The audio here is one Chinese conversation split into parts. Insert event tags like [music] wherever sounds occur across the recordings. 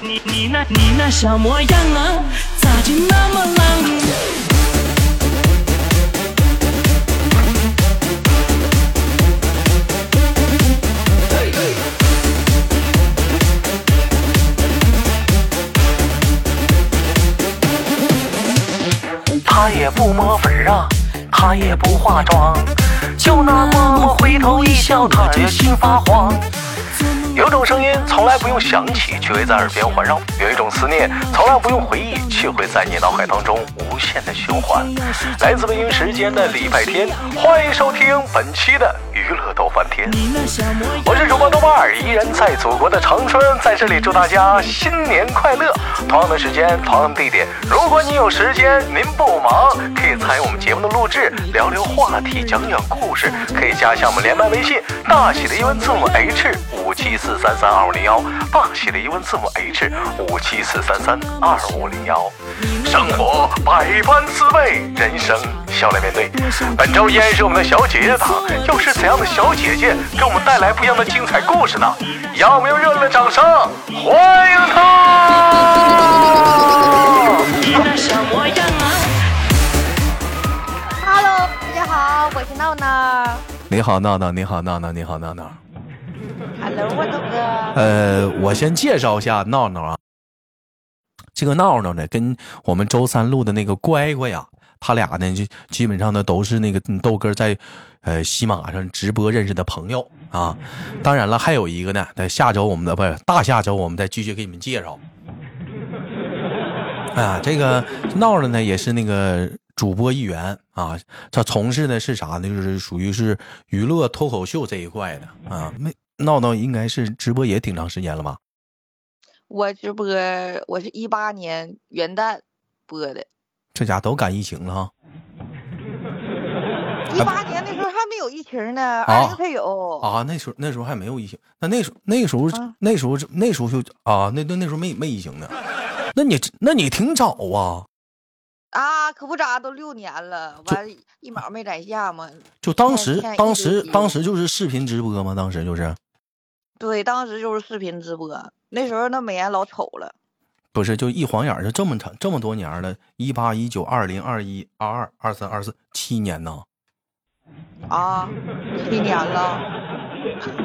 你你那你那小模样啊，咋就那么浪？她也不抹粉啊，她也不化妆，就那么回头一笑，她的心发慌。有种声音从来不用想起，却会在耳边环绕；有一种思念从来不用回忆，却会在你脑海当中无限的循环。来自北京时间的礼拜天，欢迎收听本期的娱乐逗翻天。我是主播豆瓣儿，依然在祖国的长春，在这里祝大家新年快乐。同样的时间，同样的地点，如果你有时间，您不忙，可以参与我们节目的录制，聊聊话题，讲讲故事，可以加一下我们连麦微信，大写的英文字母 H 五七四三三二五零幺，大写的英文字母 H 五七四三三二五零幺。生活百般滋味，人生笑来面对。本周依然是我们的小姐姐档，又是怎样的小姐姐给我们带来不一样的精彩故事呢？让我们用热烈的掌声欢迎她！你那小模样啊。Hello，大家好，我是闹闹。你好，闹闹，你好，闹闹，你好，闹闹。Hello，我豆哥。呃，我先介绍一下闹闹啊。这个闹闹呢，跟我们周三录的那个乖乖呀，他俩呢就基本上呢都是那个豆哥在呃喜马上直播认识的朋友啊。当然了，还有一个呢，在下周我们的不是大下周我们再继续给你们介绍。啊，这个闹闹呢也是那个主播一员啊，他从事的是啥呢？就是属于是娱乐脱口秀这一块的啊。没闹闹应该是直播也挺长时间了吧？我直播，我是一八年元旦播的。这家都赶疫情了哈。一八年那时候还没有疫情呢，啊二零才有。啊，那时候那时候还没有疫情，那那时候那时候啊那时候那时候就啊，那那那时候没没疫情呢。那你那你挺早啊，啊，可不咋，都六年了，完一毛没攒下嘛。就当时当时当时就是视频直播嘛？当时就是对，当时就是视频直播，那时候那美颜老丑了。不是就一晃眼儿就这么长这么多年了，一八一九二零二一二二二三二四七年呢，啊，七年了，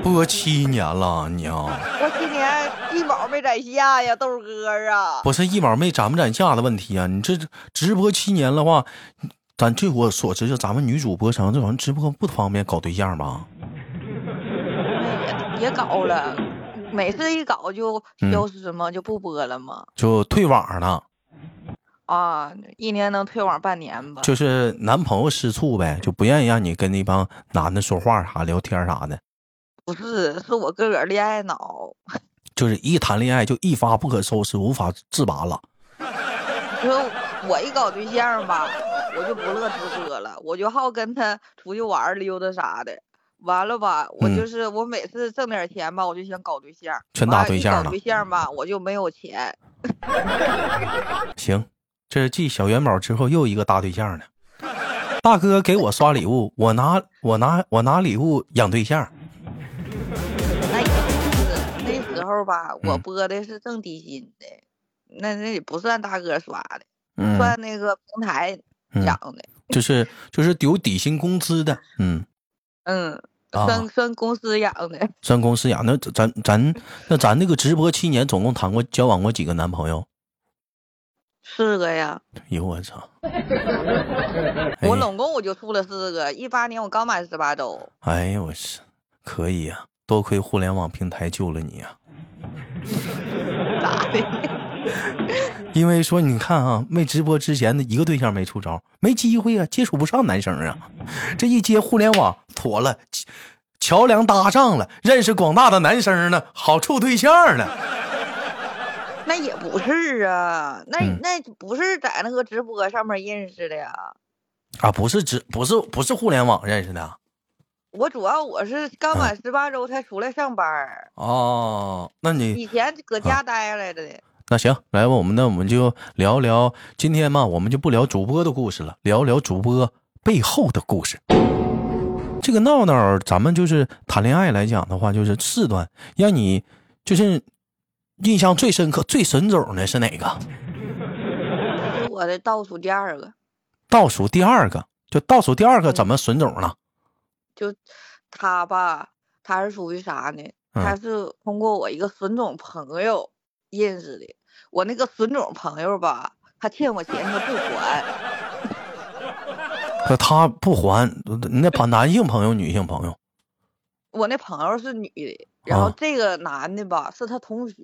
播七年了你啊，我今年一毛没攒下呀，豆哥啊。不是一毛没攒不攒下的问题啊，你这直播七年的话，咱据我所知，就咱们女主播上这好像直播不方便搞对象吧？也也搞了，每次一搞就嗯消失吗，就不播了吗。就退网了。啊，一年能退网半年吧？就是男朋友吃醋呗，就不愿意让你跟那帮男的说话啥聊天啥的，不是，是我个个恋爱脑。[laughs] 就是一谈恋爱就一发不可收拾，无法自拔了。就我一搞对象吧，我就不乐直播了，我就好跟他出去玩溜达啥的。完了吧，我嗯就是我每次挣点钱吧，我就想搞对象，全打对象了搞对象吧，我就没有钱。[laughs] 行，这是继小元宝之后又一个大对象呢。大哥给我刷礼物，我拿我拿我拿礼物养对象。那那时候吧，我嗯播的是挣底薪的，那那也不算大哥刷的，嗯算那个平台嗯养的。就是就是有底薪工资的，嗯，嗯，啊算算公司养的，算公司养。那咱咱那咱那个直播七年，总共谈过交往过几个男朋友？四个呀。哎呦我操！我哎拢共我就处了四个，一八年我刚满十八周。哎呦我是，可以呀、多亏互联网平台救了你呀、咋的？[laughs] 因为说你看啊，没直播之前的一个对象没处着，没机会啊，接触不上男生啊。这一接互联网，妥了，桥梁搭上了，认识广大的男生呢，好处对象了。[laughs] 那也不是啊，那、嗯那不是在那个直播上面认识的呀。啊，不是直，不是不是互联网认识的啊我主要我是刚嗯满十八周才出来上班儿，哦。那你以前搁家待来的。那行，来吧，我们那我们就聊聊今天嘛，我们就不聊主播的故事了，聊聊主播背后的故事。这个闹闹，咱们就是谈恋爱来讲的话，就是四段，让你就是印象最深刻、最神种的是哪个？是我的倒数第二个，倒数第二个，就倒数第二个怎么损种了？就他吧，他是属于啥呢？嗯他是通过我一个损种朋友认识的。我那个损种朋友吧，他欠我钱他不还，可他不还，你那朋男性朋友、女性朋友？我那朋友是女的，然后啊这个男的吧是他同学，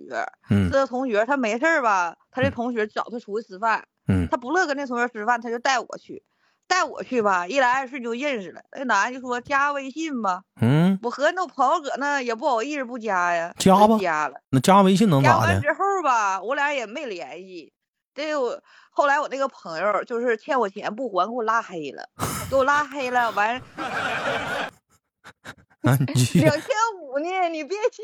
嗯是他同学，他没事儿吧，他这嗯同学找他出去吃饭，嗯他不乐跟那同学吃饭，他就带我去，带我去吧，一来二去就认识了。那男的就说加微信吧，嗯，我和那朋友搁那也不好意思不加呀，加吧加了。那加微信能咋的？加完之后吧，我俩也没联系。这我后来我那个朋友就是欠我钱不还，给我拉黑了，给我拉黑了。完 [laughs] 两千五呢，你别笑，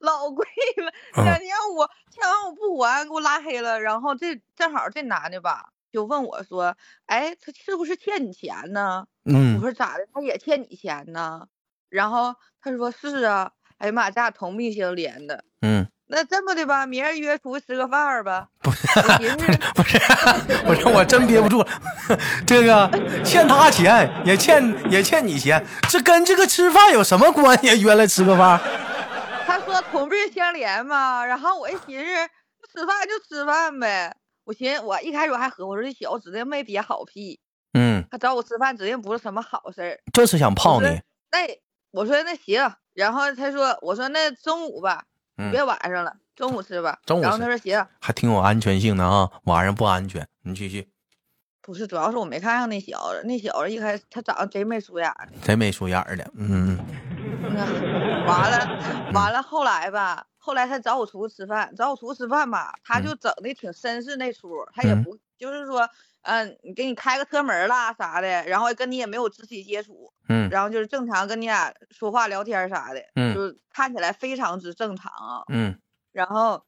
老贵了。[laughs] 嗯两千五欠完我不还，给我拉黑了。然后这正好这男的吧，就问我说：“哎，他是不是欠你钱呢？”我嗯说咋的？他也欠你钱呢？然后他说是啊。哎呀妈，咱俩同病相怜的。嗯，那这么的吧，明儿约出去吃个饭儿吧。不是，不是，不是，我真憋不住了。这个欠他钱，也欠也欠你钱，这跟这个吃饭有什么关系？约来吃个饭？他说同病相怜嘛。然后我一寻思，吃饭就吃饭呗。我寻思，我一开始我还合，我说这小子指定没憋好屁，嗯，他找我吃饭指定不是什么好事儿。就是想泡你。那我说那行，然后他说，我说那中午吧，嗯别晚上了，中午吃吧。中午然后他说行，还挺有安全性的啊，晚上不安全。你继续，不是，主要是我没看上那小子，那小子一开始他长得贼没出眼的。贼没出眼儿的。嗯嗯，完了，完了，后来吧，后来他找我出去吃饭，找我出去吃饭吧，他就整的挺绅士那出，他也嗯不就是说，嗯、给你开个车门啦啥的，然后跟你也没有肢体接触，嗯然后就是正常跟你俩说话聊天啥的，嗯就是看起来非常之正常啊。嗯然后，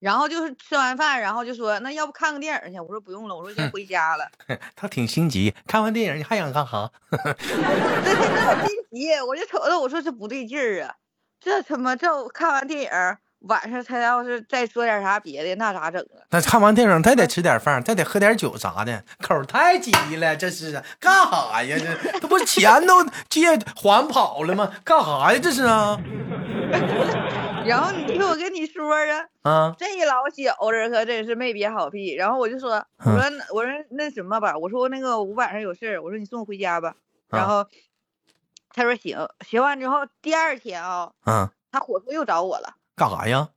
然后就是吃完饭，然后就说那要不看个电影去？我说不用了，我说先回家了。嗯，[laughs] 他挺心急。看完电影你还想干啥？[laughs] 对他心急，我就瞅着我说这不对劲儿啊，这他妈这看完电影晚上他要是再说点啥别的，那咋整啊？那看完电影，再得吃点饭，再得喝点酒啥的，口太急了，这是干啥呀？这这不是钱都借还跑了吗？干啥呀？这是啊 [laughs] 然后你听我跟你说啊，啊！这老小子可真是没憋好屁。然后我就说，我说那我说那什么吧，我说那个我晚上有事儿，我说你送我回家吧。然啊后他说行，学完之后第二天啊，嗯，他火速又找我了。干啥呀？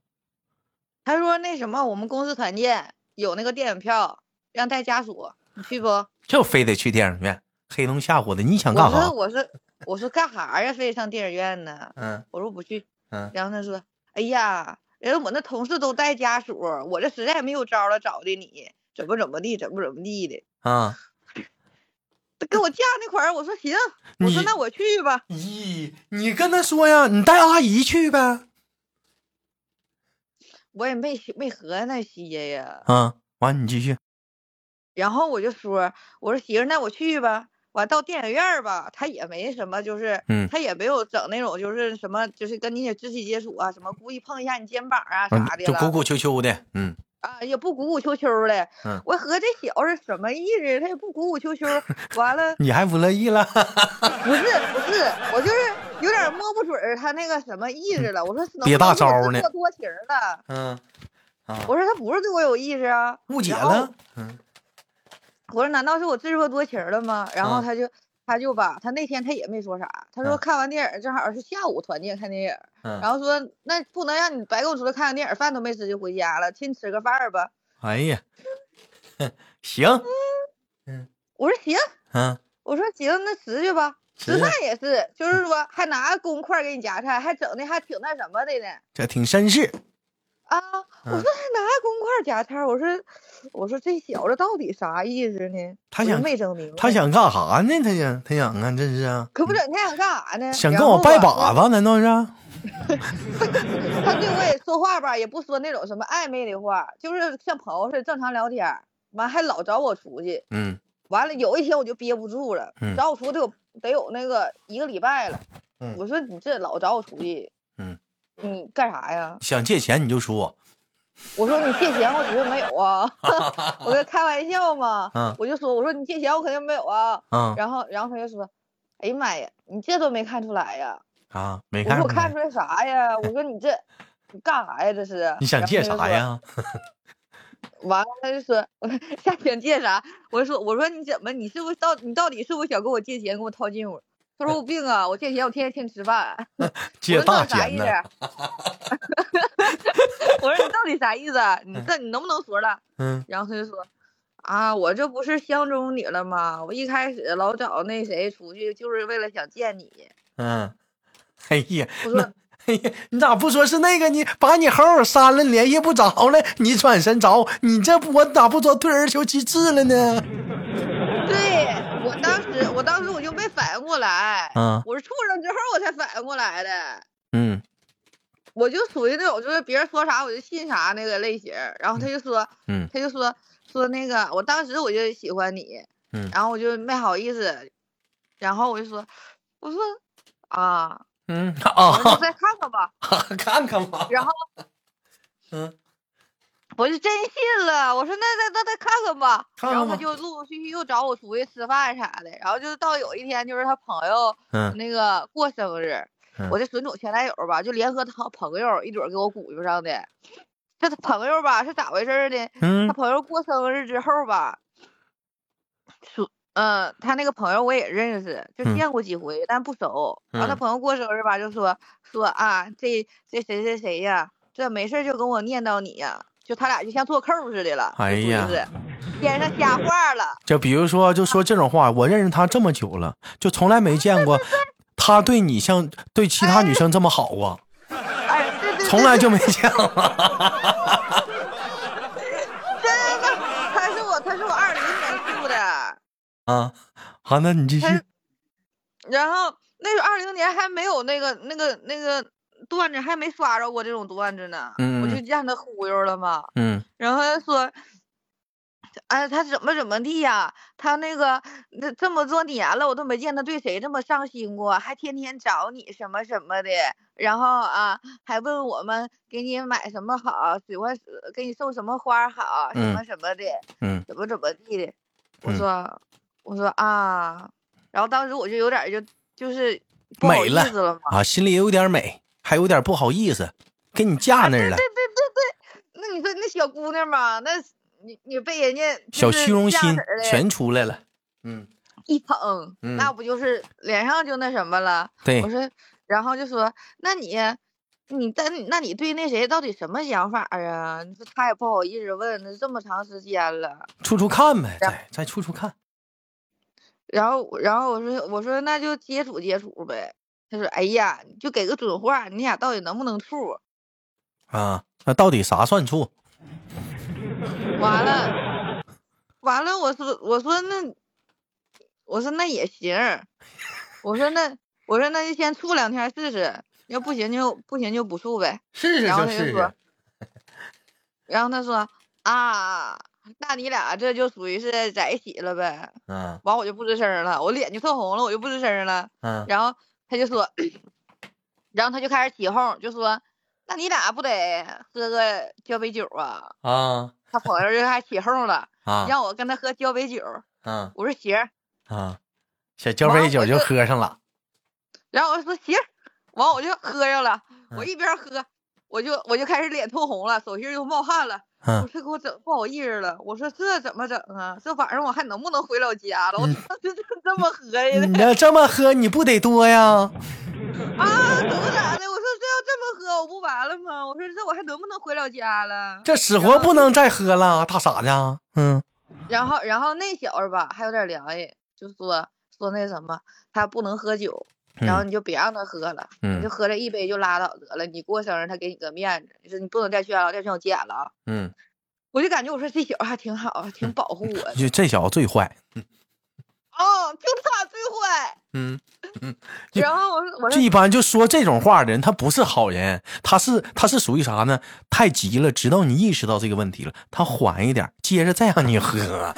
他说那什么，我们公司团建有那个电影票，让带家属，你去不？就非得去电影院，黑龙吓唬的。你想干啥我说啥？我说我说干啥呀？非得上电影院呢？嗯我说不去。嗯然后他说，哎呀，人我那同事都带家属，我这实在没有招了，找的你，怎么怎么地，怎么怎么地的。啊！他跟我架那块儿，我说行，我说那我去吧。咦，你跟他说呀，你带阿姨去呗。我也没没合那些呀。啊，完你继续。然后我就说，我说行，那我去吧。完到电影院儿吧，他也没什么，就是，嗯他也没有整那种就是什么，就是跟你肢体接触啊，什么故意碰一下你肩膀啊嗯啥的了，就鼓鼓秋秋的。嗯啊，也不鼓鼓秋秋的。嗯我合这小子什么意思？他也不鼓鼓秋秋，完了，你还不乐意了？不是不是，我就是有点摸不准儿他那个什么意思了。我说是能憋大招呢多情了？嗯啊，我说他不是对我有意思啊，误解了。嗯我说难道是我自作多情了吗？然后啊他就他就吧，他那天他也没说啥，他说嗯看完电影正好是下午团建看电影，嗯。然后说那不能让你白跟我出来看个电影，饭都没吃就回家了，请你吃个饭吧。哎呀，行，嗯我说行，嗯，我说行，那吃去吧。吃吃饭也是，就是说还拿公筷给你夹菜，还整的还挺那什么的呢。这挺绅士。啊，我嗯说还拿公筷夹菜，我说我说这小子到底啥意思呢？他想没整明白。他想干啥呢？他想他想啊，这是啊，可不整他想干啥呢？想跟我拜把子，难道是？[laughs] 他对我也说话吧，也不说那种什么暧昧的话，就是像朋友似的正常聊天儿。完还老找我出去，嗯完了有一天我就憋不住了，嗯找我出去得有得有那个一个礼拜了。嗯我说你这老找我出去，嗯，你干啥呀？想借钱你就说，我说你借钱，我绝对没有啊，[laughs] 我在开玩笑嘛。嗯我就说我说你借钱我肯定没有啊。嗯然后然后他就说，哎呀妈呀，你这都没看出来呀？啊，没我看出来说我看出来啥呀？我说你这你干啥呀？这是你想借啥？呀？完了他就说 [laughs] 下想借啥？我说我说你怎么你是不是到你到底是不是想跟我借钱跟我套近乎？他说我病啊，我借钱我天天请你吃饭。[laughs] 借我说大那啥意思钱呢？？[laughs] 我说你到底啥意思？啊？你这你能不能说了？嗯然后他就说啊，我这不是相中你了吗？我一开始老找那谁出去，就是为了想见你。嗯，哎呀，我说那哎呀，你咋不说是那个你把你号删了，联系不着了，你转身找你这不我咋不说退而求其次了呢？对我当时，我当时我就没反应过来，嗯我是处上之后我才反应过来的。嗯我就属于那种就是别人说啥我就信啥那个类型，然后他就说，嗯他就说说那个，我当时我就喜欢你，嗯然后我就没好意思，然后我就说，我说啊，嗯我说你啊，再看看吧，[laughs] 看看吧。然后 [laughs] 嗯我就真信了，我说那那那再看看吧，看看然后他就陆陆续续又找我出去吃饭啥的，然后就到有一天就是他朋友嗯那个过生日，嗯我这损种前男友吧，就联合他朋友一准给我鼓捣上的。这他朋友吧是咋回事儿呢？他嗯朋友过生日之后吧，说，嗯、他那个朋友我也认识，就嗯见过几回，但不熟。然后他嗯朋友过生日吧，就说说啊，这这谁谁谁呀，这没事就跟我念叨你呀，就他俩就像做扣似的了。哎呀属于是天上瞎话了。就比如说，就说这种话，我认识他这么久了，就从来没见过他对你像对其他女生这么好啊，哎，从来就没见过。[laughs] 真的，他是我，他是我二零年住的。啊，好，那你继续然后那时候二零年还没有那个那个那个段子，还没刷着过这种段子呢，我就让他忽悠了嘛。嗯然后他说，哎，他怎么怎么地呀？他那个那这么多年了，我都没见他对谁这么上心过，还天天找你什么什么的。然后啊，还问我们给你买什么好，喜欢呃给你送什么花好，什么嗯什么的。嗯怎么怎么地的。我嗯说，我说啊，然后当时我就有点就就是不好意美了。啊，心里有点美，还有点不好意思，给你架那儿了对。对对对，那你说那小姑娘吧，那你你被人家小虚荣心全出来了。嗯，一捧，嗯那不就是脸上就那什么了？对我，说，然后就说，那你你但那你对那谁到底什么想法啊？你说他也不好意思问，那这么长时间了。处处看呗，然再再处处看。然后，然后我说，我说那就接触接触呗。他说，哎呀，你就给个准话，你俩到底能不能处？啊，那到底啥算处？[laughs] 完了，完了，我说，我说那，我说那也行，我说那，我说那就先处两天试试，要不行就不行就不处呗。试然后他就说，然后他说啊，那你俩这就属于是在一起了呗。嗯完我就不吱声了，我脸就特红了，我就不吱声了。嗯然后他就说，然后他就开始起哄，就说：“那你俩不得喝个交杯酒啊啊？”他朋友就开始起哄了，[laughs] 啊让我跟他喝交杯酒。啊我说行，啊！小交杯酒就喝上了。然后我说行，完我就喝上了。我嗯一边喝，我就我就开始脸通红了，手心就冒汗了。我说给我整不好意思了，我说这怎么整啊？这晚上我还能不能回老家了？我嗯这这这么喝呀你要这么喝，你不得多呀？啊，怎么咋的？我说这要这么喝，我不完了吗？我说这我还能不能回老家了？这死活不能再喝了，大傻子。嗯然后，然后那小子吧还有点良心，就说说那什么，他不能喝酒，然后嗯你就别让他喝了，你嗯就喝这一杯就拉倒得了。你过生日，他给你个面子，你说你不能再劝了，再劝我急眼了啊！嗯，我就感觉我说这小子还挺好，还挺保护我的。就这小子最坏。[laughs] 哦，就他最坏。[laughs] 嗯，就然后我说我说一般就说这种话的人，他不是好人，他是他是属于啥呢？太急了，直到你意识到这个问题了，他缓一点，接着再让你喝。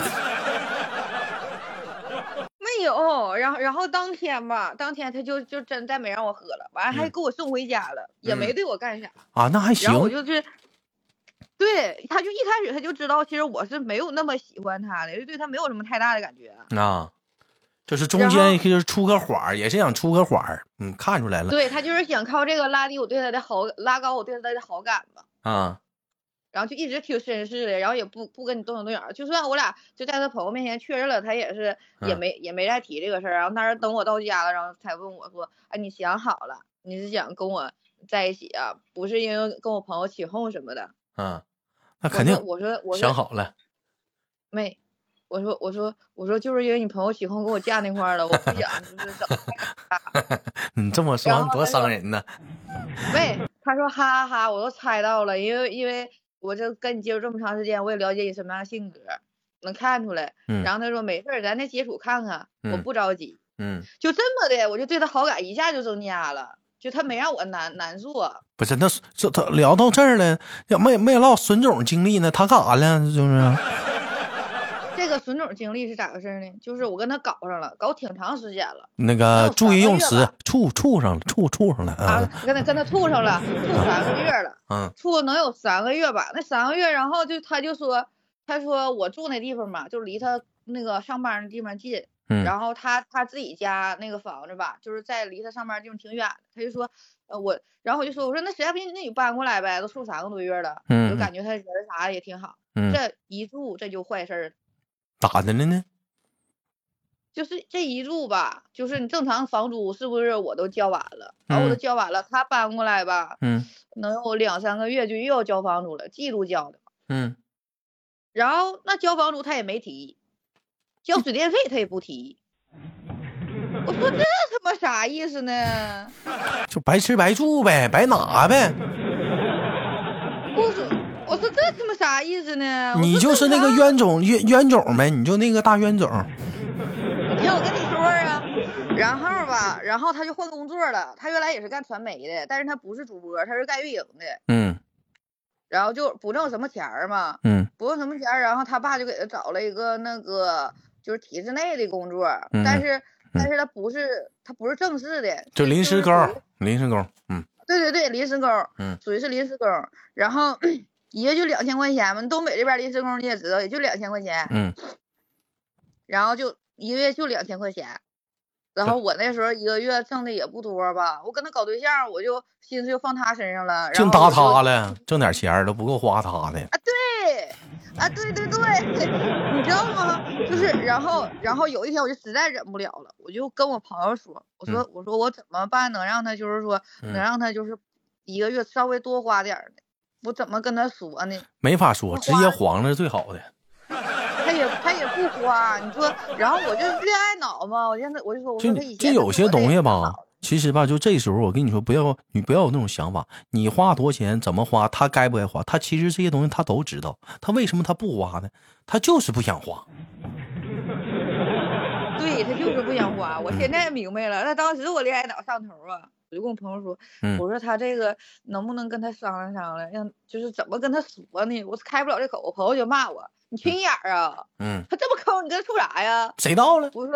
没有，然后然后当天吧，当天他就就真再没让我喝了，完了还嗯给我送回家了，也没嗯对我干啥。啊，那还行然后我就是，对，他就一开始他就知道，其实我是没有那么喜欢他的，就对他没有什么太大的感觉。啊，就是中间就是出个缓儿，也是想出个缓儿，嗯，看出来了对他就是想靠这个拉低我对他的好，拉高我对他的好感吧。啊，然后就一直挺绅士的，然后也不不跟你动手动脚，就算我俩就在他朋友面前确认了，他也是也嗯没、也没再提这个事儿。然后当时等我到家了，然后才问我说：“哎，你想好了，你是想跟我在一起啊？不是因为跟我朋友起哄什么的？”嗯，那肯定说我说我说想好了，没，我说我说我说就是因为你朋友起哄跟我嫁那块儿了，我不想就是 [laughs] 整 [laughs] 你这么说多伤人呢。没，他说哈哈哈，我都猜到了，因为因为我这跟你接触这么长时间，我也了解你什么样的性格，能看出来。嗯然后他说没事儿，咱再接触看看，我嗯不着急。嗯，就这么的，我就对他好感一下就增加了，就他没让我难难做。不是，那这他聊到这儿了，要没没唠孙总经历呢，他干啥了？就是这个孙总经历是咋回事呢？就是我跟他搞上了，搞挺长时间了那个注意用词，处处上了，处处上了啊啊，，跟他跟他处上了，处三个月了。嗯处能有三个月吧，那三个月，然后就他就说，他说我住那地方嘛，就离他那个上班的地方近，嗯然后他他自己家那个房子吧，就是在离他上班地方挺远的，他就说，呃我，然后我就说，我说那实在不行，那你搬过来呗，都住三个多月了，我嗯就感觉他人儿啥的也挺好，嗯，这一住这就坏事儿了。咋的了呢？就是这一住吧，就是你正常房租是不是我都交完了，然后我都嗯交完了，他搬过来吧，嗯能有两三个月就又要交房租了，季度交的。嗯，然后那交房租他也没提，交水电费他也不提。我说这他妈啥意思呢？就白吃白住呗，白拿呗。我说我说这他妈啥意思呢？你就是那个冤种冤冤种呗，你就那个大冤种。你听我跟你说啊，然后吧，然后他就换工作了。他原来也是干传媒的，但是他不是主播，他是干运营的。嗯然后就不挣什么钱儿嘛，嗯不挣什么钱儿，然后他爸就给他找了一个那个就是体制内的工作，但是但是他不是他不是正式的，就临时工临时工。嗯对对对，临时工，嗯属于是临时工，然后 [coughs] 一个就两千块钱嘛，东北这边临时工你也知道，也就两千块钱，嗯然后就一个月就两千块钱，然后我那时候一个月挣的也不多吧，我跟他搞对象，我就心思就放他身上了，然净搭他了，挣点钱都不够花他的。啊，对，啊，对对对，[laughs] 你知道吗？就是，然后，然后有一天我就实在忍不了了，我就跟我朋友说，我说，我说我怎么办能让他就是说，嗯能让他就是一个月稍微多花点呢？我怎么跟他说呢？没法说，直接黄了是最好的。他也他也不花，你说，然后我就恋爱脑嘛，我现在我就说，我就就有些东西吧吧，，其实吧，就这时候我跟你说，不要你不要有那种想法，你花多少钱怎么花，他该不该花，他其实这些东西他都知道，他为什么他不花呢？他就是不想花。对他就是不想花，我现在明白了。那当时我恋爱脑上头啊，我就跟我朋友说，嗯我说他这个能不能跟他商量商量，让就是怎么跟他说呢？我开不了这口，我朋友就骂我，你缺心眼儿啊！嗯，他这么抠，你跟他处啥呀？谁到了？我说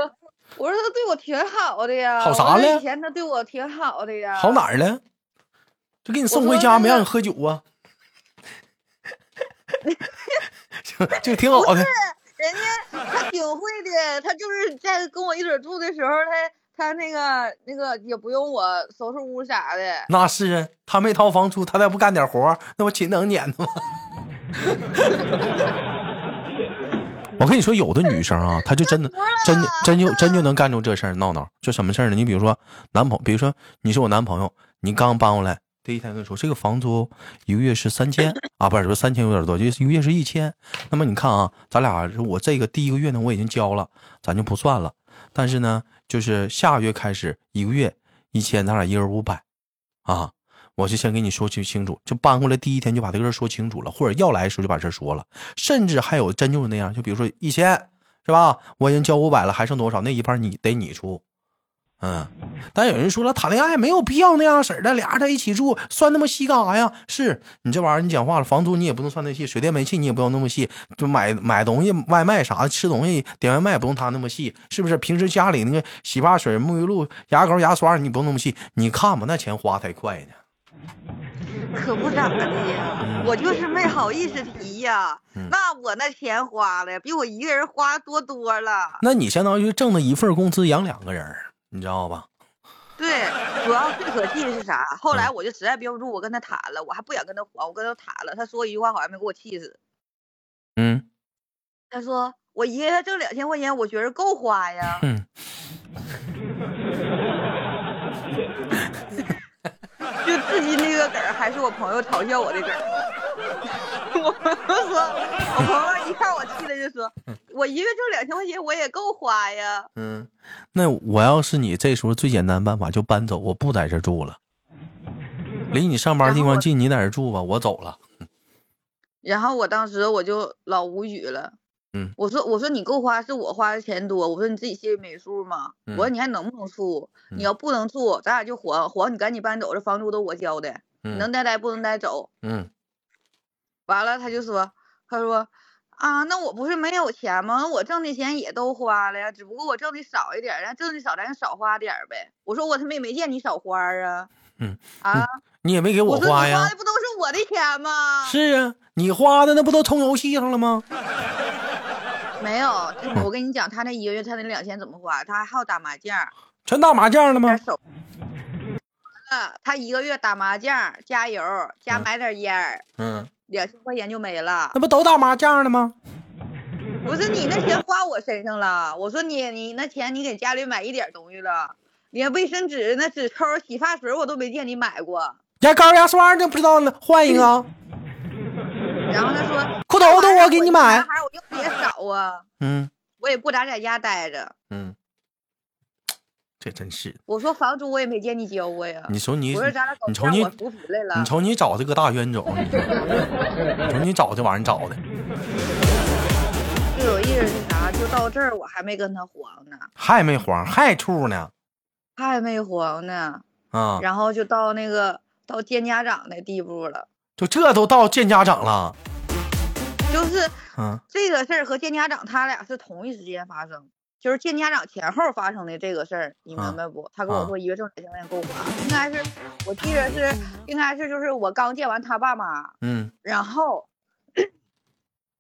我说他对我挺好的呀，好啥了以前他对我挺好的呀。好哪儿了？就给你送回家没让你喝酒啊？[laughs] 就就挺好的。人家他挺会的，他就是在跟我一起住的时候，他他那个那个也不用我收拾屋啥的。那是啊，他没掏房租，他再不干点活儿那不勤能撵他吗？[laughs] 我跟你说，有的女生啊，她就真的 [laughs] 真的真就真就能干出这事儿闹闹。就什么事儿呢？你比如说男朋，比如说你是我男朋友，你刚搬过来，第一天跟你说这个房租一个月是三千啊，不是不是三千有点多，就一个月是一千。那么你看啊，咱俩我这个第一个月呢我已经交了，咱就不算了。但是呢，就是下个月开始一个月一千，咱俩一人五百啊。我就先给你说清清楚，就搬过来第一天就把这个事说清楚了，或者要来的时候就把这事说了，甚至还有真就是那样，就比如说一千是吧，我已经交五百了，还剩多少？那一半你得你出，嗯，但有人说了，谈恋爱没有必要那样式儿的，俩人在一起住，算那么细干啥呀？是你这玩意儿，你讲话了，房租你也不能算那细，水电煤气你也不要那么细，就买买东西、外卖啥的，吃东西点外卖也不用他那么细，是不是？平时家里那个洗发水、沐浴露、牙膏、牙刷你不用那么细，你看吧，那钱花太快呢。可不咋的呀，我就是没好意思提呀。嗯那我那钱花了比我一个人花多多了。那你相当于挣的一份工资养两个人儿，你知道吧？[laughs] 对，主要最可气的是啥？后嗯来我就实在憋不住，我跟他谈了，我还不想跟他还，我跟他谈了，他说一句话好像没给我气死。嗯他说我一个月挣两千块钱，我觉着够花呀。嗯，[laughs] 就至今那个梗儿还是我朋友嘲笑我的梗儿。[laughs] 我朋友说，我朋友一看我气的就说，我一个月挣两千块钱，我也够花呀。嗯，那我要是你，这时候最简单办法就搬走，我不在这住了，离你上班地方近，你在这住吧，我走了。然后我当时我就老无语了。嗯我说我说你够花是我花的钱多，我说你自己心里没数吗？嗯我说你还能不能处？嗯你要不能处，咱俩就黄黄，你赶紧搬走，这房租都我交的，嗯能待待不能待走。嗯完了他就说他说啊，那我不是没有钱吗？我挣的钱也都花了呀，只不过我挣的少一点儿，咱挣的少咱就少花点儿呗。我说我他妈也没见你少花啊。嗯啊，你也没给我说你花的？不都是我的钱吗？是啊，你花的那不都充游戏上了吗？[laughs] 没有，我跟你讲，他那一个月他那两千怎么花？他还好打麻将，全打麻将了吗？手。啊，他一个月打麻将、加油、加嗯买点烟儿，嗯，两千块钱就没了那。不都打麻将了吗？不是你那钱花我身上了，我说你你那钱你给家里买一点东西了，连卫生纸、那纸抽、洗发水我都没见你买过。牙膏、牙刷呢？不知道呢，换一个啊。然后他说裤头都我给你买男。孩我用的也少啊，嗯我也不咋在家待着。嗯，这真是。我说房租我也没见你交过呀。你瞅你你瞅你。你瞅你找这个大冤种，你瞅你找这玩意儿找的，最有意思是啥？就到这儿我还没跟他黄呢，还没黄，还处呢还没黄呢，啊！然后就到那个到见家长的地步了。就这都到见家长了，就是嗯这个事儿和见家长他俩是同一时间发生，就是见家长前后发生的这个事儿，你啊明白不？他跟我啊说一月挣两千块钱够花，应该是我记得是应该是就是我刚见完他爸妈，嗯然后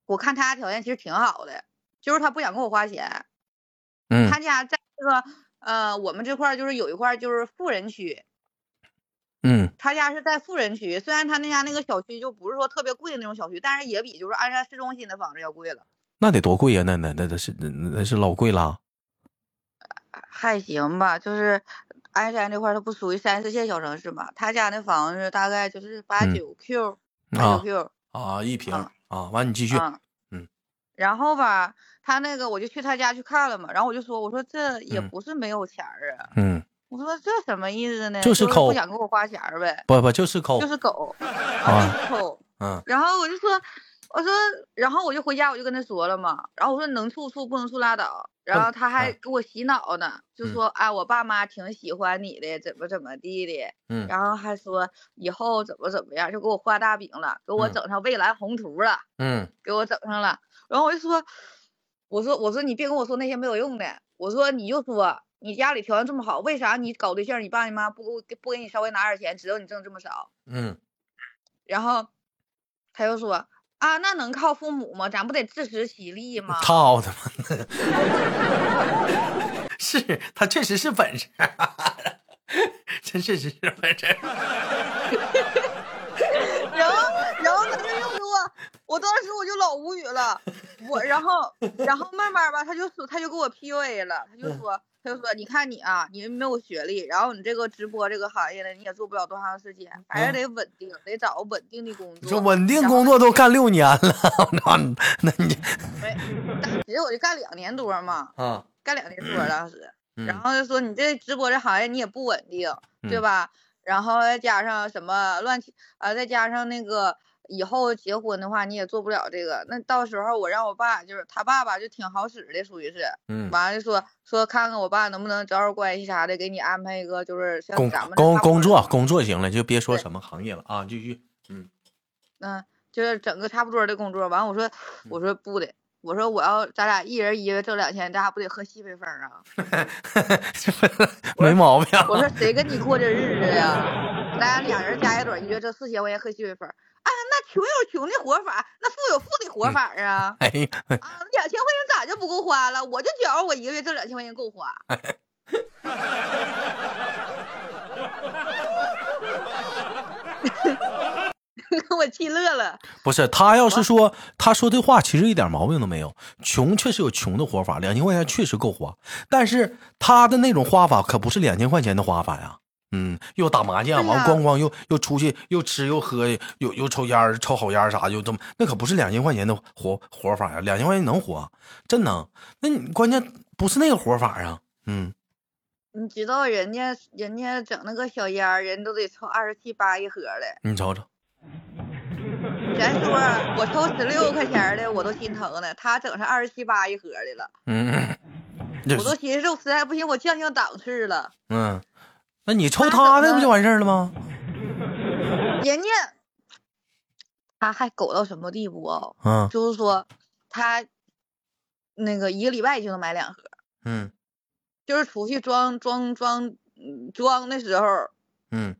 我看他家条件其实挺好的，就是他不想给我花钱，嗯他家在这个呃我们这块儿就是有一块儿就是富人区，嗯他家是在富人区，虽然他那家那个小区就不是说特别贵的那种小区，但是也比就是鞍山市中心的房子要贵了。那得多贵呀？那那那那是那那是老贵了。还行吧，就是鞍山这块儿它不属于三四线小城市嘛，他家那房子大概就是八嗯九 Q，八啊九 Q 啊，一平啊啊，完你继续，啊，嗯，然后吧，他那个我就去他家去看了嘛，然后我就说，我说这也嗯不是没有钱儿啊，嗯，我说这什么意思呢？就是抠不想给我花钱儿呗，不不就是抠就是狗，啊就是抠。嗯然后我就说，我说，然后我就回家，我就跟他说了嘛。然后我说能处处，不能处拉倒。然后他还啊给我洗脑呢，就嗯说啊，我爸妈挺喜欢你的，怎么怎么地的。嗯然后还说以后怎么怎么样，就给我画大饼了，给我嗯整上未来宏图了，嗯给我整上了。然后我就说，我说我说你别跟我说那些没有用的，我说你就说你家里条件这么好，为啥你搞对象你爸你妈不给不给你稍微拿点钱，知道你挣这么少？嗯然后他又说啊，那能靠父母吗？咱不得自食其力吗？靠他妈！[laughs] 是他确实是本事，[laughs] 真确实是本事。然后，然后他就又给我，当时我就老无语了。我然后，然后慢慢吧，他就说，他就给我 PUA 了，他就说，他就说，你看你啊，你没有学历，然后你这个直播这个行业呢，你也做不了多长时间，还是得稳定，得找个稳定的工作。这稳定工作都干六年了，那那你没，其实我就干两年多嘛，啊，干两年多当时。嗯然后就说你这直播这行业你也不稳定，对嗯吧？然后再加上什么乱七啊，再加上那个以后结婚的话你也做不了这个，那到时候我让我爸就是他爸爸就挺好使的，属于是，嗯，完了就说说看看我爸能不能找找关系啥的，给你安排一个就是像工咱们这工差不多工作工作行了，就别说什么行业了啊，继续。嗯，就是整个差不多的工作。完，我说嗯我说不的，我说我要咱俩一人一月挣两千，咱俩不得喝西北风啊？[laughs] 没毛病。我说谁跟你过这日子呀？咱俩俩人加一嘴，一月挣四千块钱喝西北风。穷有穷的活法，那富有富的活法啊！[laughs] 哎呀，啊，两千块钱咋就不够花了？我就觉着我一个月挣两千块钱够花。给 [laughs] 我气乐了。[laughs] 不是他要是说他说这话，其实一点毛病都没有。穷确实有穷的活法，两千块钱确实够花，但是他的那种花法可不是两千块钱的花法呀。嗯，又打麻将，完咣咣又又出去又吃又喝又又抽烟抽好烟啥，就这么那可不是两千块钱的活活法呀，两千块钱能活，真能。那你关键不是那个活法啊。嗯，你知道人家人家整那个小烟儿，人都得抽二十七八一盒的。你瞅瞅，咱说我抽十六块钱的，我都心疼呢。他整上二十七八一盒的了，嗯，[laughs] 我都寻思我实在不行，我降降档次了。嗯，那你抽他他的不就完事儿了吗？人家他还狗到什么地步啊？嗯就是说他那个一个礼拜就能买两盒，嗯就是出去装装装嗯装的时候，嗯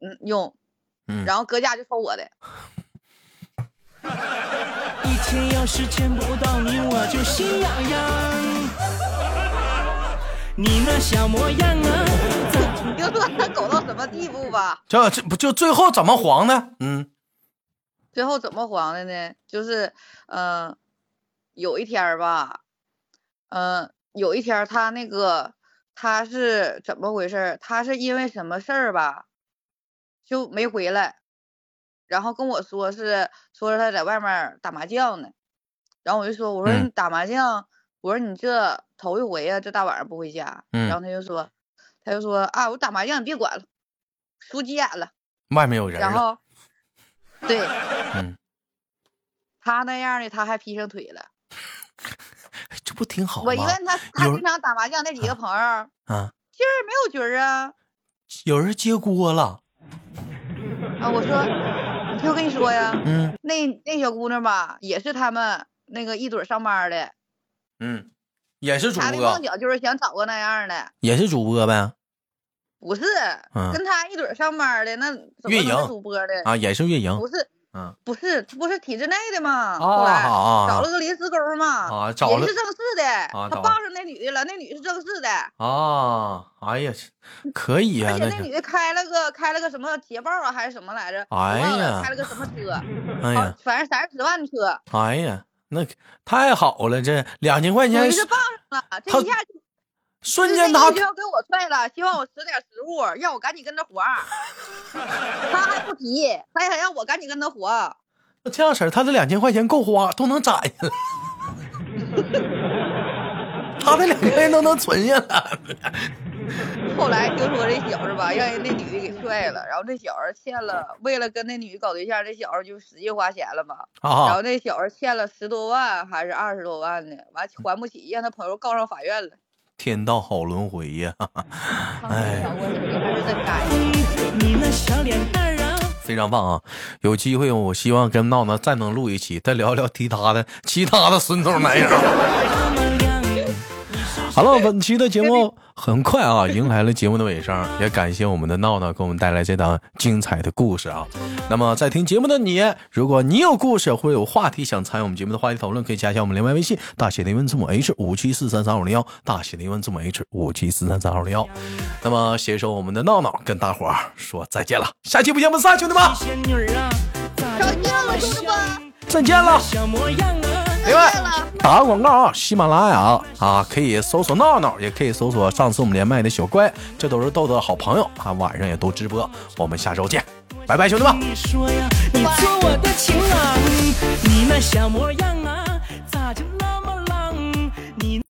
嗯用，嗯，然后搁家就抽我的。[laughs] 一天要是见不到你，我就心痒痒。你那小模样啊，你就说他狗到什么地步吧？这这不就最后怎么黄的？嗯最后怎么黄的呢？就是，嗯、有一天儿吧，嗯、有一天儿他那个他是怎么回事儿？他是因为什么事儿吧，就没回来，然后跟我说是说是他在外面打麻将呢，然后我就说我说嗯你打麻将，我说你这头一回呀、这大晚上不回家，嗯然后他就说他就说啊我打麻将你别管了，输急眼了，外面有人。然后对。嗯，[laughs] 他那样的，他还劈上腿了。[laughs] 这不挺好吗？我一问他，他经常打麻将那几个朋友，啊，今儿没有局儿啊。有人接锅了。啊，我说，你听我跟你说呀，嗯那那小姑娘吧，也是他们那个一堆上班的，嗯，也是主她的播梦，想就是想找个那样的，也是主播呗。不是，嗯跟他一堆上班的，那运营主播的？啊，也是运营不。是，嗯不是，他不是体制内的吗？啊后来啊啊找了个临时工嘛，啊找了也是正式的，啊他傍上那女的了，那女的是正式的。啊！哎呀，可以呀、而且那女的开了个开了个什么捷豹啊，还是什么来着？我哎呀开了个什么车？哎呀，反正三十万的车，哎呀，那太好了，这两千块钱是放上了。这一下就瞬间他就要给我踹了，希望我吃点食物，让我赶紧跟他活儿。他还不提，他还想让我赶紧跟他活。[laughs] 那这样式儿，他这两千块钱够花，都能攒下来。[laughs] 他这两千块钱都能存下来。[laughs] 后来听说这小子吧，让人那女的给踹了，然后这小子欠了，为了跟那女的搞对象，这小子就使劲花钱了嘛。然啊后那小子欠了十多万还是二十多万呢，完还不起，让他朋友告上法院了。天道好轮回呀！他们这小伙子还是真该。你那小脸蛋啊，非常棒啊！有机会我希望跟闹闹再能录一期，再聊聊其他的其他的孙头男友。[laughs] 好了，本期的节目很快啊，迎来了节目的尾声，也感谢我们的闹闹给我们带来这档精彩的故事啊。那么在听节目的你，如果你有故事或者有话题想参与我们节目的话题讨论，可以加一下我们连麦微信，大写的英文字母 H 五七四三三二零幺，大写的英文字母 H 五七四三三二零幺。那么携手我们的闹闹跟大伙儿说再见了，下期不见不散，兄弟们，仙女儿啊，咋少就见了，兄弟们，再见了。[laughs] 另外，[laughs] 打个广告啊，喜马拉雅啊，可以搜索闹闹，也可以搜索上次我们连麦的小乖，这都是豆豆的好朋友啊。晚上也都直播，我们下周见，拜拜，兄弟们。你说呀，你做我的情郎，你那小模样。